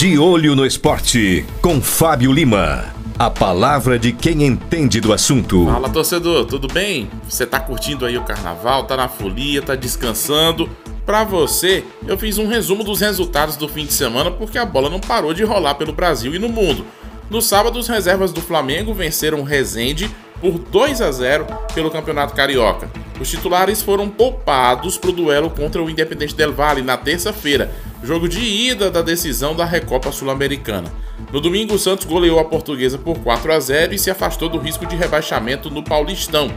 De olho no esporte, com Fábio Lima. A palavra de quem entende do assunto. Fala torcedor, tudo bem? Você tá curtindo aí o carnaval, tá na folia, tá descansando? Para você, eu fiz um resumo dos resultados do fim de semana porque a bola não parou de rolar pelo Brasil e no mundo. No sábado, as reservas do Flamengo venceram Resende por 2 a 0 pelo Campeonato Carioca. Os titulares foram poupados para o duelo contra o Independente Del Valle na terça-feira, jogo de ida da decisão da Recopa Sul-Americana. No domingo, o Santos goleou a Portuguesa por 4 a 0 e se afastou do risco de rebaixamento no Paulistão.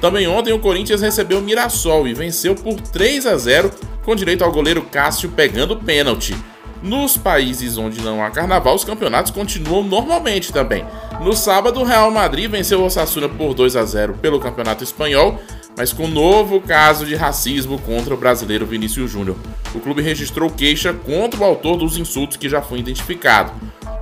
Também ontem o Corinthians recebeu o Mirassol e venceu por 3 a 0 com direito ao goleiro Cássio pegando pênalti. Nos países onde não há carnaval, os campeonatos continuam normalmente também. No sábado, o Real Madrid venceu o Osasuna por 2 a 0 pelo Campeonato Espanhol, mas com novo caso de racismo contra o brasileiro Vinícius Júnior. O clube registrou queixa contra o autor dos insultos que já foi identificado.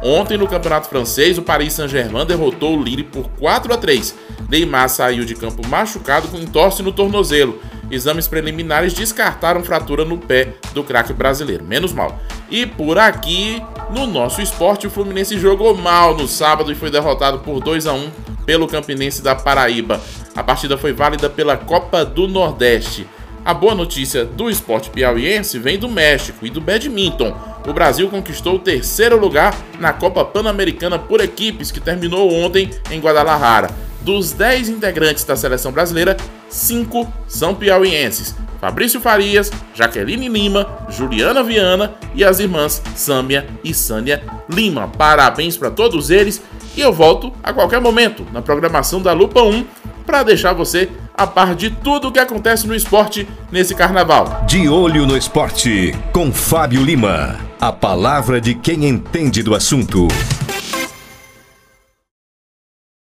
Ontem, no Campeonato Francês, o Paris Saint-Germain derrotou o Lille por 4 a 3. Neymar saiu de campo machucado com entorse no tornozelo. Exames preliminares descartaram fratura no pé do craque brasileiro. Menos mal. E por aqui, no nosso esporte, o Fluminense jogou mal no sábado e foi derrotado por 2 a 1 pelo Campinense da Paraíba. A partida foi válida pela Copa do Nordeste. A boa notícia do esporte piauiense vem do México e do badminton. O Brasil conquistou o terceiro lugar na Copa Pan-Americana por equipes que terminou ontem em Guadalajara. Dos 10 integrantes da seleção brasileira, 5 são piauienses. Fabrício Farias, Jaqueline Lima, Juliana Viana e as irmãs Sâmia e Sânia Lima. Parabéns para todos eles e eu volto a qualquer momento na programação da Lupa 1 para deixar você a par de tudo o que acontece no esporte nesse carnaval. De olho no esporte com Fábio Lima. A palavra de quem entende do assunto.